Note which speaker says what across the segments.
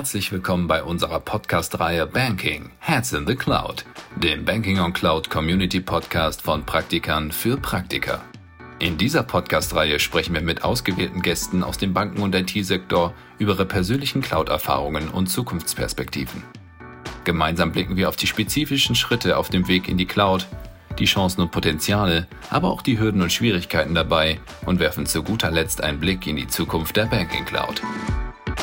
Speaker 1: Herzlich willkommen bei unserer Podcast-Reihe Banking Heads in the Cloud, dem Banking on Cloud Community Podcast von Praktikern für Praktiker. In dieser Podcast-Reihe sprechen wir mit ausgewählten Gästen aus dem Banken- und IT-Sektor über ihre persönlichen Cloud-Erfahrungen und Zukunftsperspektiven. Gemeinsam blicken wir auf die spezifischen Schritte auf dem Weg in die Cloud, die Chancen und Potenziale, aber auch die Hürden und Schwierigkeiten dabei und werfen zu guter Letzt einen Blick in die Zukunft der Banking Cloud.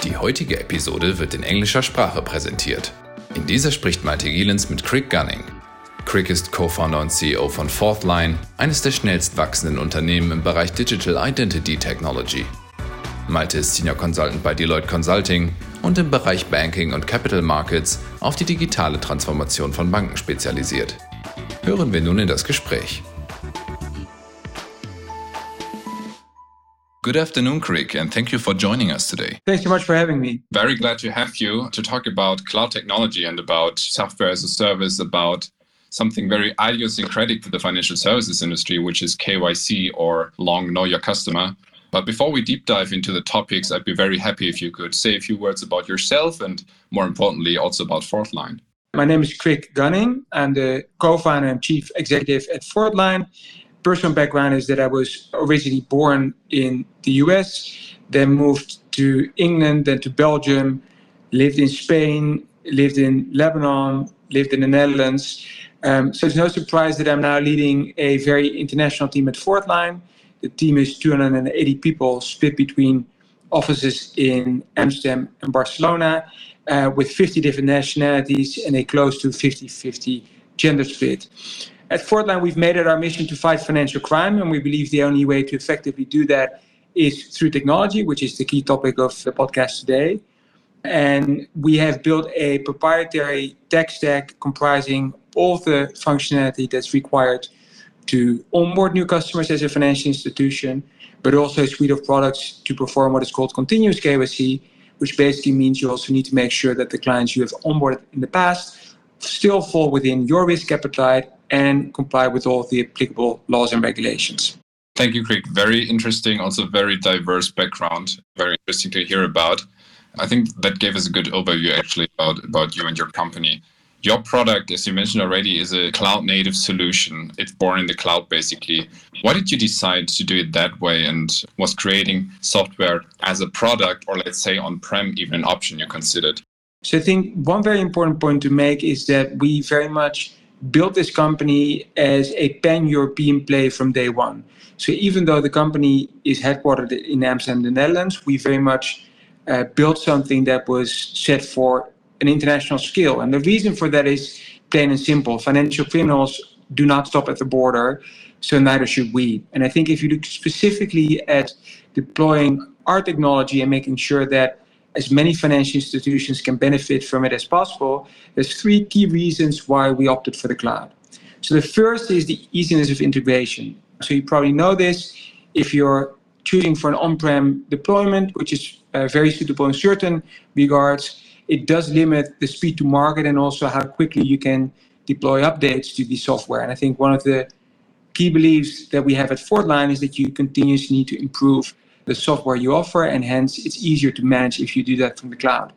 Speaker 1: Die heutige Episode wird in englischer Sprache präsentiert. In dieser spricht Malte Gielens mit Crick Gunning. Crick ist Co-Founder und CEO von Fourthline, eines der schnellst wachsenden Unternehmen im Bereich Digital Identity Technology. Malte ist Senior Consultant bei Deloitte Consulting und im Bereich Banking und Capital Markets auf die digitale Transformation von Banken spezialisiert. Hören wir nun in das Gespräch. Good afternoon, Krik, and thank you for joining us today.
Speaker 2: Thanks so much for having me.
Speaker 1: Very glad to have you to talk about cloud technology and about software as a service, about something very idiosyncratic to the financial services industry, which is KYC or long know your customer. But before we deep dive into the topics, I'd be very happy if you could say a few words about yourself and, more importantly, also about Fourthline.
Speaker 2: My name is Krik Gunning. I'm the co founder and chief executive at Fourthline. Personal background is that I was originally born in the US, then moved to England, then to Belgium, lived in Spain, lived in Lebanon, lived in the Netherlands. Um, so it's no surprise that I'm now leading a very international team at Fourthline. The team is 280 people split between offices in Amsterdam and Barcelona, uh, with 50 different nationalities and a close to 50 50 gender split. At Fourthline, we've made it our mission to fight financial crime, and we believe the only way to effectively do that is through technology, which is the key topic of the podcast today. And we have built a proprietary tech stack comprising all the functionality that's required to onboard new customers as a financial institution, but also a suite of products to perform what is called continuous KYC, which basically means you also need to make sure that the clients you have onboarded in the past still fall within your risk appetite and comply with all the applicable laws and regulations.
Speaker 1: Thank you, Craig. Very interesting, also very diverse background. Very interesting to hear about. I think that gave us a good overview actually about, about you and your company. Your product, as you mentioned already, is a cloud native solution. It's born in the cloud, basically. Why did you decide to do it that way and was creating software as a product or, let's say, on prem, even an option you considered?
Speaker 2: So, I think one very important point to make is that we very much built this company as a pan European play from day one. So, even though the company is headquartered in Amsterdam, the Netherlands, we very much uh, built something that was set for an international scale. And the reason for that is plain and simple. Financial criminals do not stop at the border, so neither should we. And I think if you look specifically at deploying our technology and making sure that as many financial institutions can benefit from it as possible, there's three key reasons why we opted for the cloud. So the first is the easiness of integration. So you probably know this. If you're choosing for an on-prem deployment, which is uh, very suitable in certain regards, it does limit the speed to market and also how quickly you can deploy updates to the software. And I think one of the key beliefs that we have at Fourthline is that you continuously need to improve the software you offer, and hence it's easier to manage if you do that from the cloud.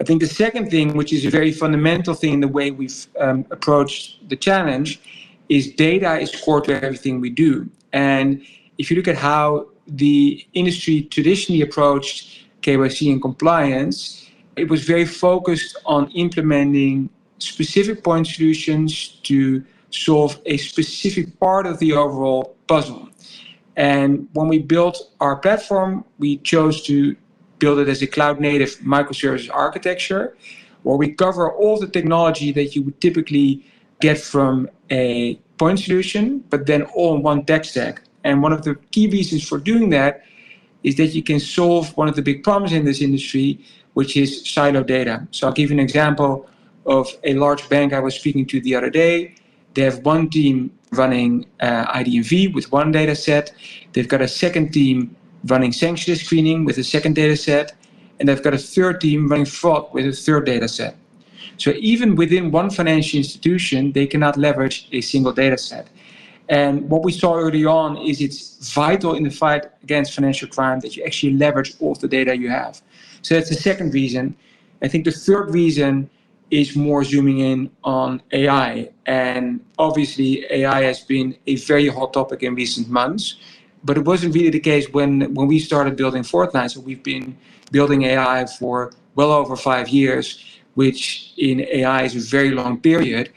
Speaker 2: I think the second thing, which is a very fundamental thing in the way we've um, approached the challenge, is data is core to everything we do. And if you look at how the industry traditionally approached KYC and compliance, it was very focused on implementing specific point solutions to solve a specific part of the overall puzzle. And when we built our platform, we chose to build it as a cloud native microservice architecture where we cover all the technology that you would typically get from a point solution, but then all in one tech stack. And one of the key reasons for doing that is that you can solve one of the big problems in this industry, which is silo data. So I'll give you an example of a large bank I was speaking to the other day. They have one team running uh, IDV with one data set. They've got a second team running sanction screening with a second data set. And they've got a third team running fraud with a third data set. So even within one financial institution, they cannot leverage a single data set. And what we saw early on is it's vital in the fight against financial crime that you actually leverage all the data you have. So that's the second reason. I think the third reason is more zooming in on AI. And obviously, AI has been a very hot topic in recent months, but it wasn't really the case when, when we started building Fourthline. So we've been building AI for well over five years, which in AI is a very long period.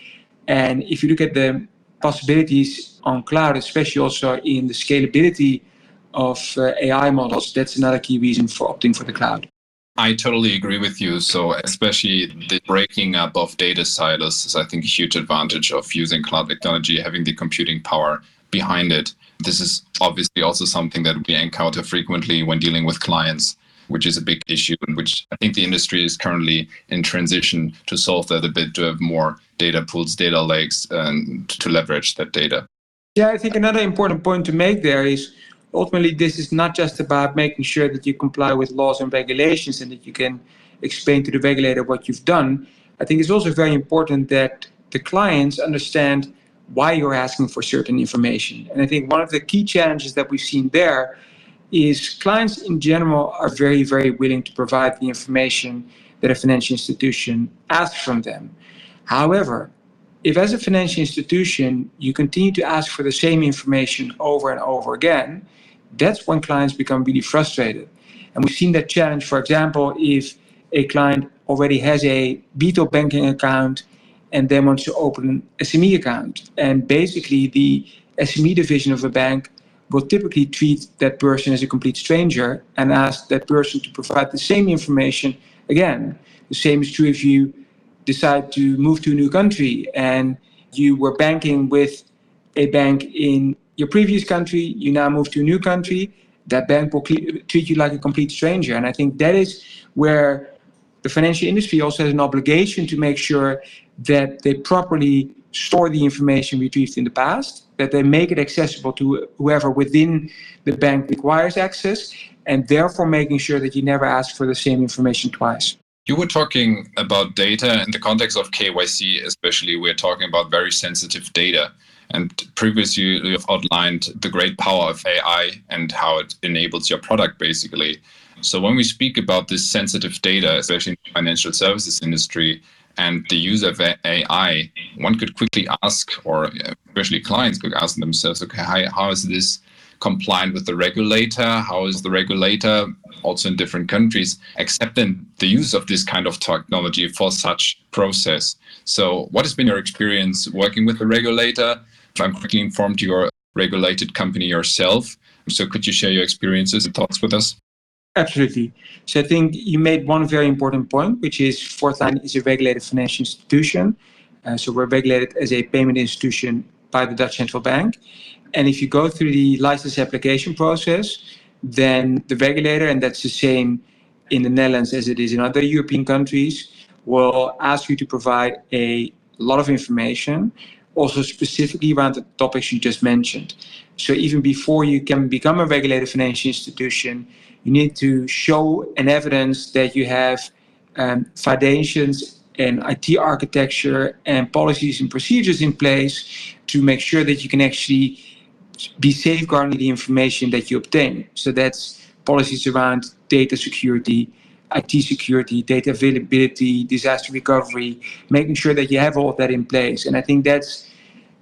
Speaker 2: And if you look at the possibilities on cloud, especially also in the scalability of uh, AI models, that's another key reason for opting for the cloud.
Speaker 1: I totally agree with you. So, especially the breaking up of data silos is, I think, a huge advantage of using cloud technology, having the computing power behind it. This is obviously also something that we encounter frequently when dealing with clients, which is a big issue, and which I think the industry is currently in transition to solve that a bit to have more data pools, data lakes, and to leverage that data.
Speaker 2: Yeah, I think another important point to make there is ultimately this is not just about making sure that you comply with laws and regulations and that you can explain to the regulator what you've done. I think it's also very important that the clients understand why you're asking for certain information. And I think one of the key challenges that we've seen there is clients in general are very, very willing to provide the information that a financial institution asks from them. However, if as a financial institution you continue to ask for the same information over and over again, that's when clients become really frustrated. And we've seen that challenge, for example, if a client already has a retail banking account and then wants to open an SME account. And basically, the SME division of a bank will typically treat that person as a complete stranger and ask that person to provide the same information again. The same is true if you decide to move to a new country and you were banking with a bank in your previous country, you now move to a new country, that bank will treat you like a complete stranger. And I think that is where the financial industry also has an obligation to make sure that they properly store the information retrieved in the past, that they make it accessible to whoever within the bank requires access, and therefore making sure that you never ask for the same information twice.
Speaker 1: You were talking about data in the context of KYC, especially. We're talking about very sensitive data. And previously, you have outlined the great power of AI and how it enables your product, basically. So when we speak about this sensitive data, especially in the financial services industry, and the use of AI, one could quickly ask, or especially clients could ask themselves, okay, how, how is this compliant with the regulator? How is the regulator, also in different countries, accepting the use of this kind of technology for such process? So, what has been your experience working with the regulator? I'm quickly informed you're a regulated company yourself. So could you share your experiences and thoughts with us?
Speaker 2: Absolutely. So I think you made one very important point, which is Fourthline is a regulated financial institution. Uh, so we're regulated as a payment institution by the Dutch Central Bank. And if you go through the license application process, then the regulator, and that's the same in the Netherlands as it is in other European countries, will ask you to provide a lot of information also specifically around the topics you just mentioned. So even before you can become a regulated financial institution, you need to show an evidence that you have um, foundations and IT architecture and policies and procedures in place to make sure that you can actually be safeguarding the information that you obtain. So that's policies around data security, IT security, data availability, disaster recovery, making sure that you have all of that in place. And I think that's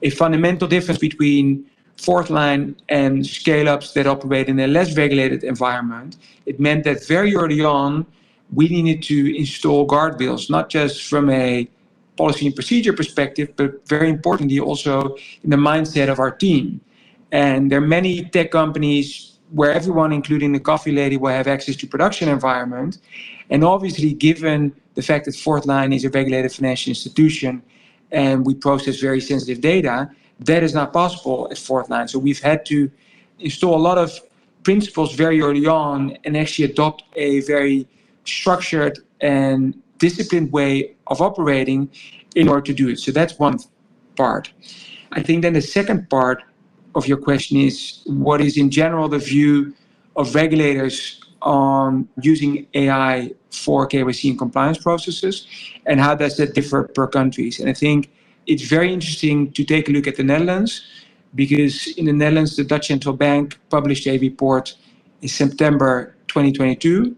Speaker 2: a fundamental difference between Fourthline and scale ups that operate in a less regulated environment. It meant that very early on, we needed to install guardrails, not just from a policy and procedure perspective, but very importantly, also in the mindset of our team. And there are many tech companies where everyone, including the coffee lady, will have access to production environment. And obviously, given the fact that Fourthline is a regulated financial institution and we process very sensitive data, that is not possible at Fourthline. So we've had to install a lot of principles very early on and actually adopt a very structured and disciplined way of operating in order to do it. So that's one part. I think then the second part of your question is what is in general the view of regulators on using AI for KYC and compliance processes and how does that differ per countries? And I think it's very interesting to take a look at the Netherlands because in the Netherlands, the Dutch Central Bank published a report in September 2022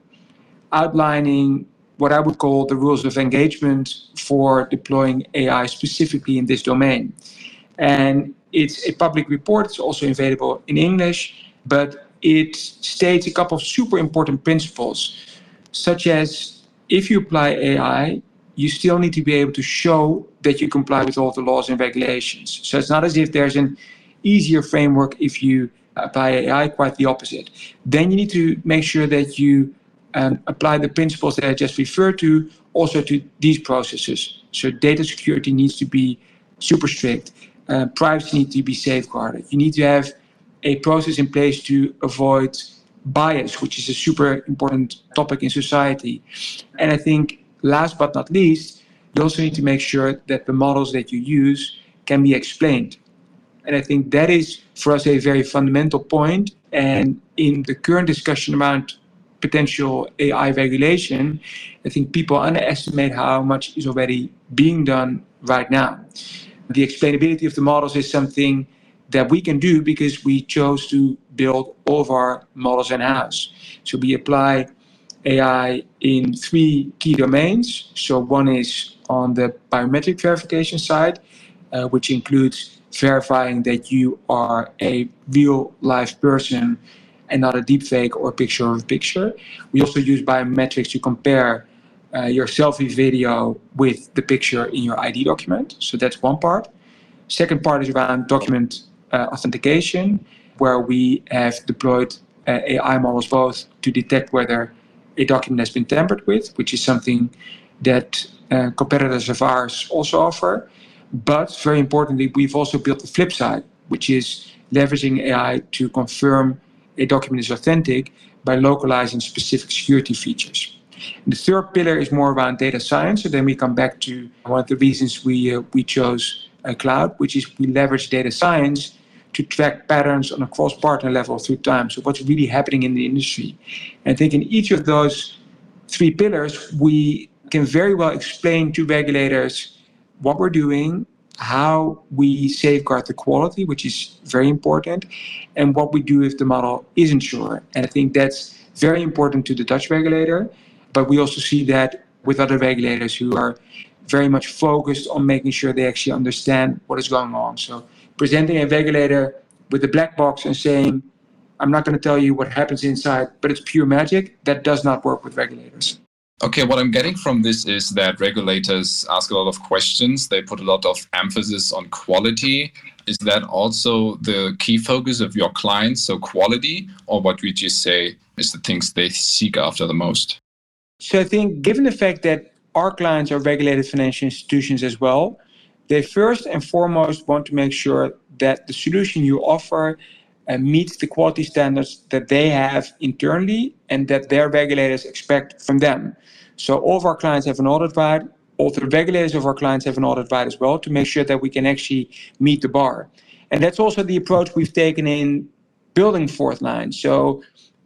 Speaker 2: outlining what I would call the rules of engagement for deploying AI specifically in this domain. And it's a public report, it's also available in English, but it states a couple of super important principles, such as if you apply AI, you still need to be able to show that you comply with all the laws and regulations. So it's not as if there's an easier framework if you apply AI, quite the opposite. Then you need to make sure that you um, apply the principles that I just referred to also to these processes. So data security needs to be super strict. Uh, privacy needs to be safeguarded. You need to have a process in place to avoid bias, which is a super important topic in society. And I think last but not least, you also need to make sure that the models that you use can be explained. And I think that is for us a very fundamental point. And in the current discussion around potential AI regulation, I think people underestimate how much is already being done right now. The explainability of the models is something that we can do because we chose to build all of our models in house. So we apply AI in three key domains. So one is on the biometric verification side, uh, which includes verifying that you are a real live person and not a deepfake or picture of a picture. We also use biometrics to compare uh, your selfie video with the picture in your ID document. So that's one part. Second part is around document uh, authentication, where we have deployed uh, AI models both to detect whether a document has been tampered with, which is something that uh, competitors of ours also offer. But very importantly, we've also built the flip side, which is leveraging AI to confirm a document is authentic by localizing specific security features. The third pillar is more around data science. So then we come back to one of the reasons we uh, we chose a cloud, which is we leverage data science to track patterns on a cross-partner level through time. So what's really happening in the industry? And I think in each of those three pillars, we can very well explain to regulators what we're doing, how we safeguard the quality, which is very important, and what we do if the model isn't sure. And I think that's very important to the Dutch regulator, but we also see that with other regulators who are very much focused on making sure they actually understand what is going on. So presenting a regulator with a black box and saying, I'm not going to tell you what happens inside, but it's pure magic, that does not work with regulators.
Speaker 1: Okay, what I'm getting from this is that regulators ask a lot of questions. They put a lot of emphasis on quality. Is that also the key focus of your clients? So, quality, or what would you say is the things they seek after the most?
Speaker 2: So, I think given the fact that our clients are regulated financial institutions as well, they first and foremost want to make sure that the solution you offer uh, meets the quality standards that they have internally and that their regulators expect from them. So all of our clients have an audit right. All the regulators of our clients have an audit right as well to make sure that we can actually meet the bar. And that's also the approach we've taken in building Fourthline. So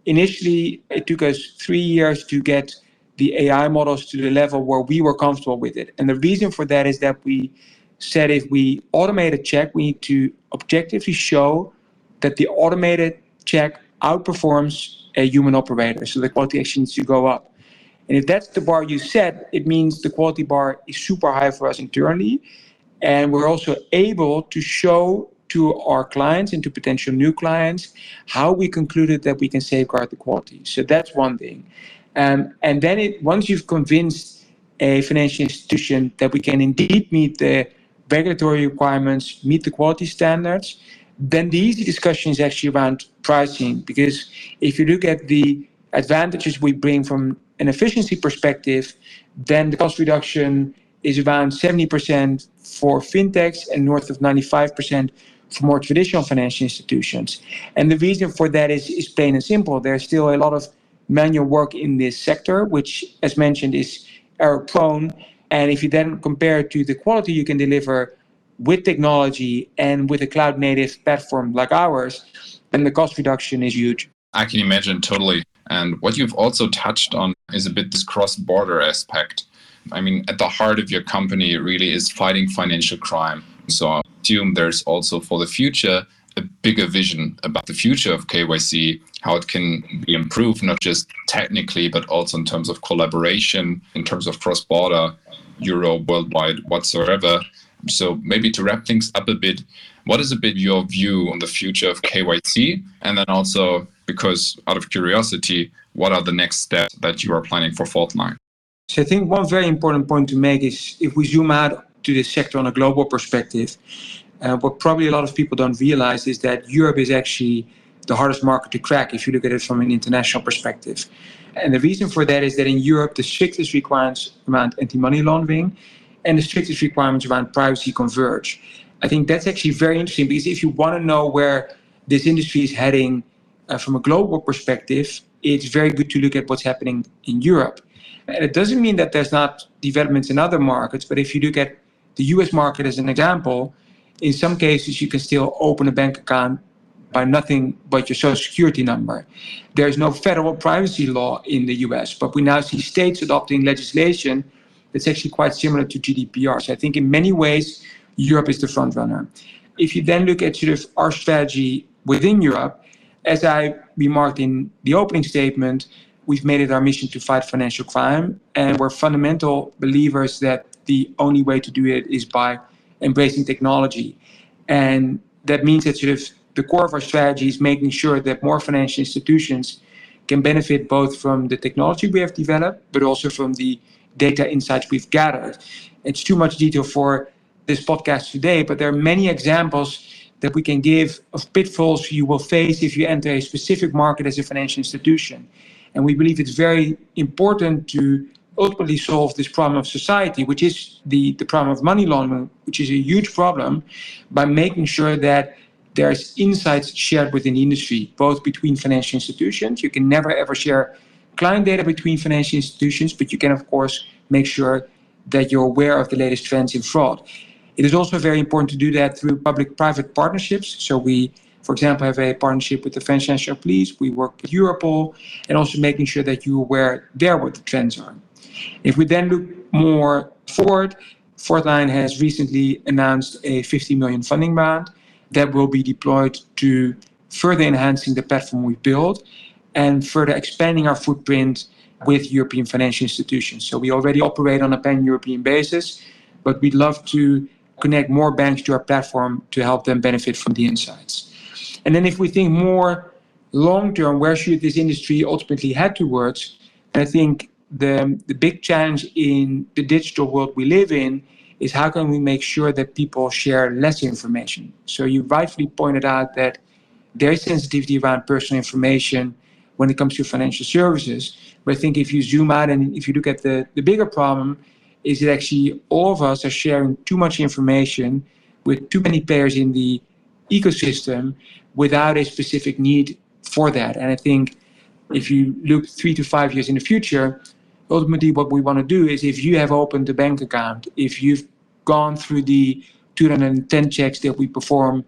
Speaker 2: initially, it took us three years to get the AI models to the level where we were comfortable with it. And the reason for that is that we said if we automate a check, we need to objectively show that the automated check outperforms a human operator. So the quality actually needs to go up. And if that's the bar you set, it means the quality bar is super high for us internally. And we're also able to show to our clients and to potential new clients how we concluded that we can safeguard the quality. So that's one thing. Um, and then it, once you've convinced a financial institution that we can indeed meet the regulatory requirements, meet the quality standards, then the easy discussion is actually around pricing. Because if you look at the advantages we bring from an efficiency perspective, then the cost reduction is around 70% for fintechs and north of 95% for more traditional financial institutions. And the reason for that is, is plain and simple. There's still a lot of manual work in this sector, which, as mentioned, is error prone. And if you then compare it to the quality you can deliver with technology and with a cloud native platform like ours, then the cost reduction is huge.
Speaker 1: I can imagine totally. And what you've also touched on is a bit this cross border aspect. I mean, at the heart of your company really is fighting financial crime. So I assume there's also for the future a bigger vision about the future of KYC, how it can be improved, not just technically, but also in terms of collaboration, in terms of cross border, Euro, worldwide, whatsoever. So, maybe to wrap things up a bit, what is a bit your view on the future of KYC? And then also, because out of curiosity, what are the next steps that you are planning for Fourthline?
Speaker 2: So I think one very important point to make is if we zoom out to this sector on a global perspective, uh, what probably a lot of people don't realize is that Europe is actually the hardest market to crack if you look at it from an international perspective. And the reason for that is that in Europe, the strictest requirements around anti money laundering and the strictest requirements around privacy converge. I think that's actually very interesting because if you want to know where this industry is heading uh, from a global perspective, it's very good to look at what's happening in Europe. And it doesn't mean that there's not developments in other markets, but if you look at the US market as an example, in some cases you can still open a bank account by nothing but your social security number. There's no federal privacy law in the US, but we now see states adopting legislation that's actually quite similar to GDPR. So I think in many ways, Europe is the front runner. If you then look at sort of our strategy within Europe, as I remarked in the opening statement, we've made it our mission to fight financial crime, and we're fundamental believers that the only way to do it is by embracing technology. And that means that sort of the core of our strategy is making sure that more financial institutions can benefit both from the technology we have developed, but also from the data insights we've gathered. It's too much detail for this podcast today, but there are many examples that we can give of pitfalls you will face if you enter a specific market as a financial institution. And we believe it's very important to ultimately solve this problem of society, which is the, the problem of money laundering, which is a huge problem, by making sure that there's insights shared within the industry, both between financial institutions. You can never ever share client data between financial institutions, but you can, of course, make sure that you're aware of the latest trends in fraud. It is also very important to do that through public-private partnerships. So we, for example, have a partnership with the French National Police. We work with Europol, and also making sure that you're aware there what the trends are. If we then look more forward, Fourthline has recently announced a 50 million funding round that will be deployed to further enhancing the platform we built and further expanding our footprint with European financial institutions. So we already operate on a pan-European basis, but we'd love to connect more banks to our platform to help them benefit from the insights. And then if we think more long term, where should this industry ultimately head towards? I think the, the big challenge in the digital world we live in is how can we make sure that people share less information? So you rightfully pointed out that there is sensitivity around personal information when it comes to financial services. But I think if you zoom out and if you look at the, the bigger problem, is that actually all of us are sharing too much information with too many players in the ecosystem without a specific need for that. And I think if you look three to five years in the future, ultimately what we want to do is if you have opened a bank account, if you've gone through the 210 checks that we perform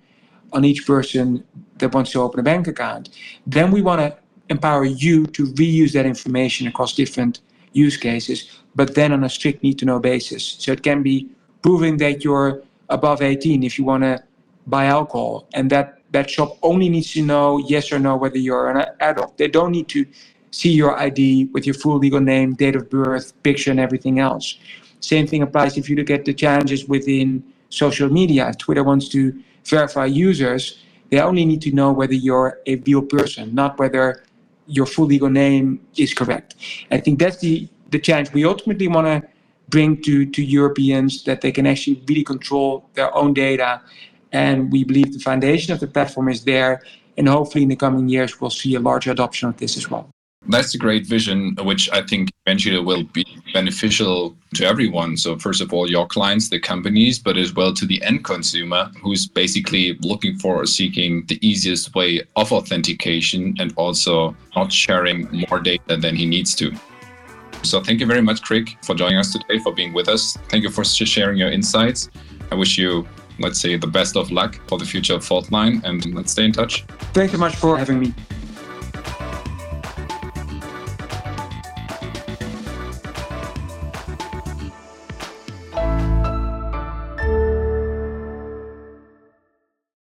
Speaker 2: on each person that wants to open a bank account, then we want to empower you to reuse that information across different use cases, but then on a strict need to know basis. So it can be proving that you're above 18 if you want to buy alcohol, and that that shop only needs to know yes or no whether you're an adult. They don't need to see your ID with your full legal name, date of birth, picture, and everything else. Same thing applies if you look at the challenges within social media. If Twitter wants to verify users, they only need to know whether you're a real person, not whether your full legal name is correct. I think that's the, the challenge we ultimately want to bring to, to Europeans that they can actually really control their own data. And we believe the foundation of the platform is there. And hopefully, in the coming years, we'll see a larger adoption of this as well
Speaker 1: that's a great vision, which I think eventually will be beneficial to everyone. So, first of all, your clients, the companies, but as well to the end consumer who's basically looking for or seeking the easiest way of authentication and also not sharing more data than he needs to. So, thank you very much, Craig, for joining us today, for being with us. Thank you for sharing your insights. I wish you, let's say, the best of luck for the future of Fourthline, and let's stay in touch.
Speaker 2: Thank you much for having me.